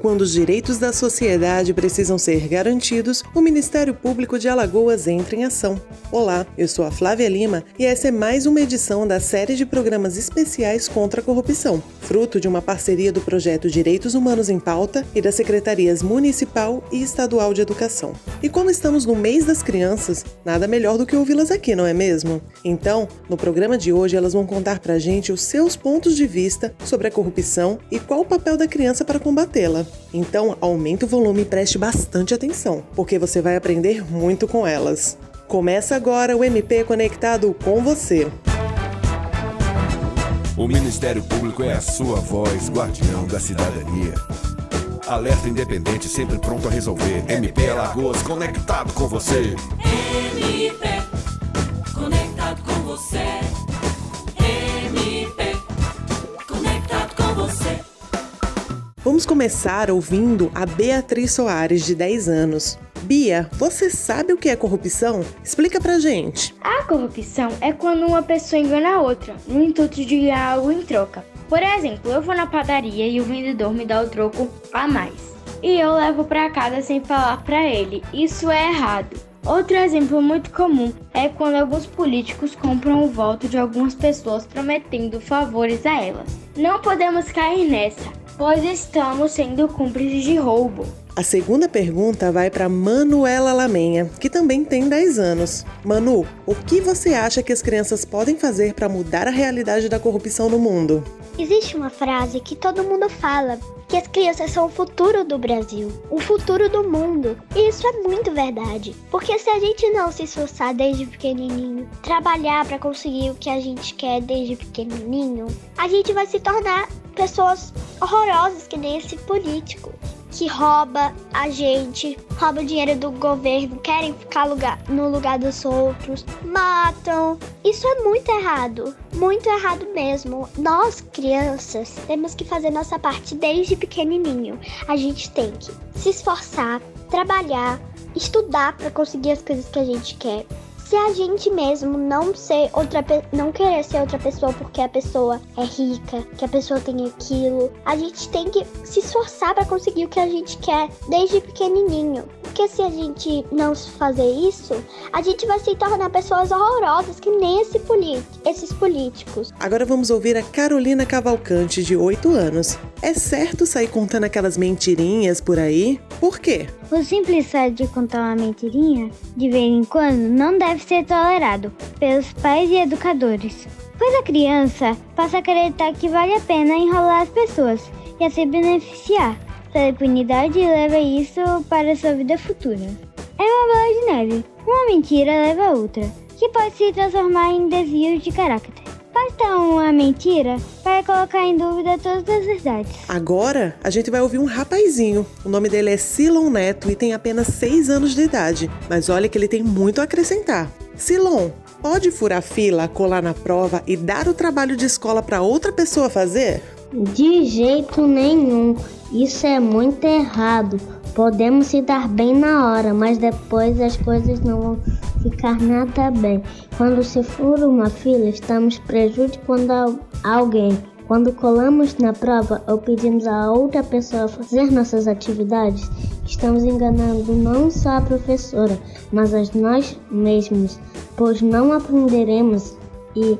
Quando os direitos da sociedade precisam ser garantidos, o Ministério Público de Alagoas entra em ação. Olá, eu sou a Flávia Lima e essa é mais uma edição da série de programas especiais contra a corrupção, fruto de uma parceria do projeto Direitos Humanos em Pauta e das Secretarias Municipal e Estadual de Educação. E como estamos no mês das crianças, nada melhor do que ouvi-las aqui, não é mesmo? Então, no programa de hoje, elas vão contar pra gente os seus pontos de vista sobre a corrupção e qual o papel da criança para combatê-la. Então, aumente o volume e preste bastante atenção, porque você vai aprender muito com elas. Começa agora o MP Conectado com você. O Ministério Público é a sua voz, guardião da cidadania. Alerta independente, sempre pronto a resolver. MP Alagoas, conectado com você. MP, conectado com você. MP, conectado com você. Vamos começar ouvindo a Beatriz Soares, de 10 anos. Bia, você sabe o que é corrupção? Explica pra gente. A corrupção é quando uma pessoa engana a outra, no intuito de ganhar algo em troca. Por exemplo, eu vou na padaria e o vendedor me dá o troco a mais. E eu levo pra casa sem falar pra ele. Isso é errado. Outro exemplo muito comum é quando alguns políticos compram o voto de algumas pessoas prometendo favores a elas. Não podemos cair nessa, pois estamos sendo cúmplices de roubo. A segunda pergunta vai para Manuela Lamenha, que também tem 10 anos. Manu, o que você acha que as crianças podem fazer para mudar a realidade da corrupção no mundo? Existe uma frase que todo mundo fala, que as crianças são o futuro do Brasil, o futuro do mundo. E isso é muito verdade, porque se a gente não se esforçar desde pequenininho, trabalhar para conseguir o que a gente quer desde pequenininho, a gente vai se tornar pessoas horrorosas que nem esse político que rouba a gente, rouba o dinheiro do governo, querem ficar lugar, no lugar dos outros, matam. Isso é muito errado, muito errado mesmo. Nós, crianças, temos que fazer nossa parte desde pequenininho. A gente tem que se esforçar, trabalhar, estudar para conseguir as coisas que a gente quer se a gente mesmo não ser outra não querer ser outra pessoa porque a pessoa é rica, que a pessoa tem aquilo, a gente tem que se esforçar para conseguir o que a gente quer desde pequenininho. Porque se a gente não fazer isso, a gente vai se tornar pessoas horrorosas que nem esse esses políticos. Agora vamos ouvir a Carolina Cavalcante, de 8 anos. É certo sair contando aquelas mentirinhas por aí? Por quê? O simples fato de contar uma mentirinha, de vez em quando, não deve ser tolerado pelos pais e educadores, pois a criança passa a acreditar que vale a pena enrolar as pessoas e a se beneficiar. Sua impunidade leva isso para sua vida futura. É uma bola de neve. Uma mentira leva a outra, que pode se transformar em desvios de caráter. Basta uma mentira para colocar em dúvida todas as verdades. Agora a gente vai ouvir um rapazinho. O nome dele é Silon Neto e tem apenas 6 anos de idade. Mas olha que ele tem muito a acrescentar. Silon, pode furar fila, colar na prova e dar o trabalho de escola para outra pessoa fazer? De jeito nenhum. Isso é muito errado. Podemos se dar bem na hora, mas depois as coisas não vão ficar nada bem. Quando se fura uma fila, estamos prejudicando alguém. Quando colamos na prova ou pedimos a outra pessoa fazer nossas atividades, estamos enganando não só a professora, mas a nós mesmos, pois não aprenderemos e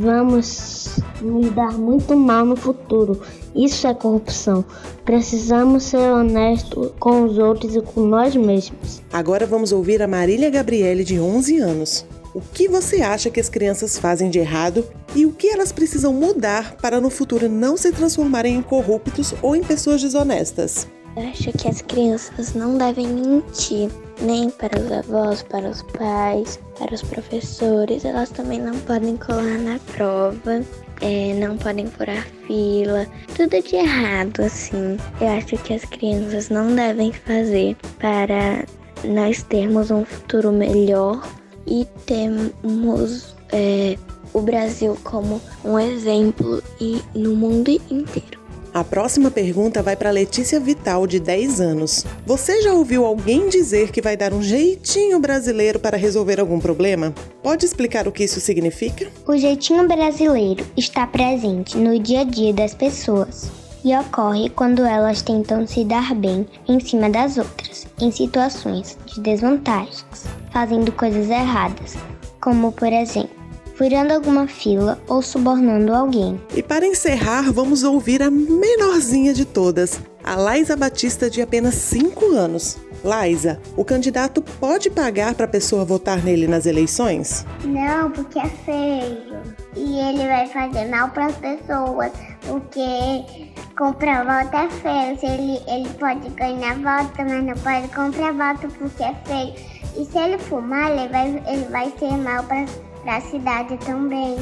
vamos nos dar muito mal no futuro. Isso é corrupção. Precisamos ser honestos com os outros e com nós mesmos. Agora vamos ouvir a Marília Gabriele, de 11 anos. O que você acha que as crianças fazem de errado e o que elas precisam mudar para no futuro não se transformarem em corruptos ou em pessoas desonestas? Eu acho que as crianças não devem mentir, nem para os avós, para os pais, para os professores. Elas também não podem colar na prova, é, não podem furar fila, tudo de errado, assim. Eu acho que as crianças não devem fazer para nós termos um futuro melhor e termos é, o Brasil como um exemplo e no mundo inteiro. A próxima pergunta vai para Letícia Vital, de 10 anos. Você já ouviu alguém dizer que vai dar um jeitinho brasileiro para resolver algum problema? Pode explicar o que isso significa? O jeitinho brasileiro está presente no dia a dia das pessoas. e ocorre quando elas tentam se dar bem em cima das outras, em situações de desvantagens, fazendo coisas erradas, como por exemplo, furando alguma fila ou subornando alguém. E para encerrar, vamos ouvir a menorzinha de todas, a Laisa Batista, de apenas 5 anos. Laisa, o candidato pode pagar para a pessoa votar nele nas eleições? Não, porque é feio. E ele vai fazer mal para as pessoas, porque comprar voto é feio. Se ele, ele pode ganhar voto, mas não pode comprar voto porque é feio. E se ele fumar, ele vai, ele vai ser mal para a cidade também.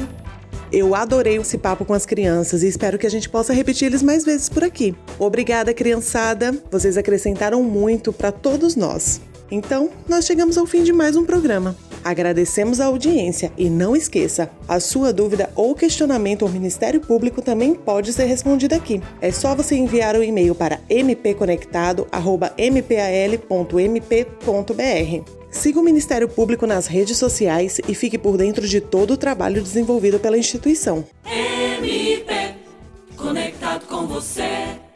Eu adorei esse papo com as crianças e espero que a gente possa repetir eles mais vezes por aqui. Obrigada, criançada. Vocês acrescentaram muito para todos nós. Então, nós chegamos ao fim de mais um programa. Agradecemos a audiência e não esqueça, a sua dúvida ou questionamento ao Ministério Público também pode ser respondido aqui. É só você enviar o e-mail para mpconectado@mpal.mp.br. Siga o Ministério Público nas redes sociais e fique por dentro de todo o trabalho desenvolvido pela instituição.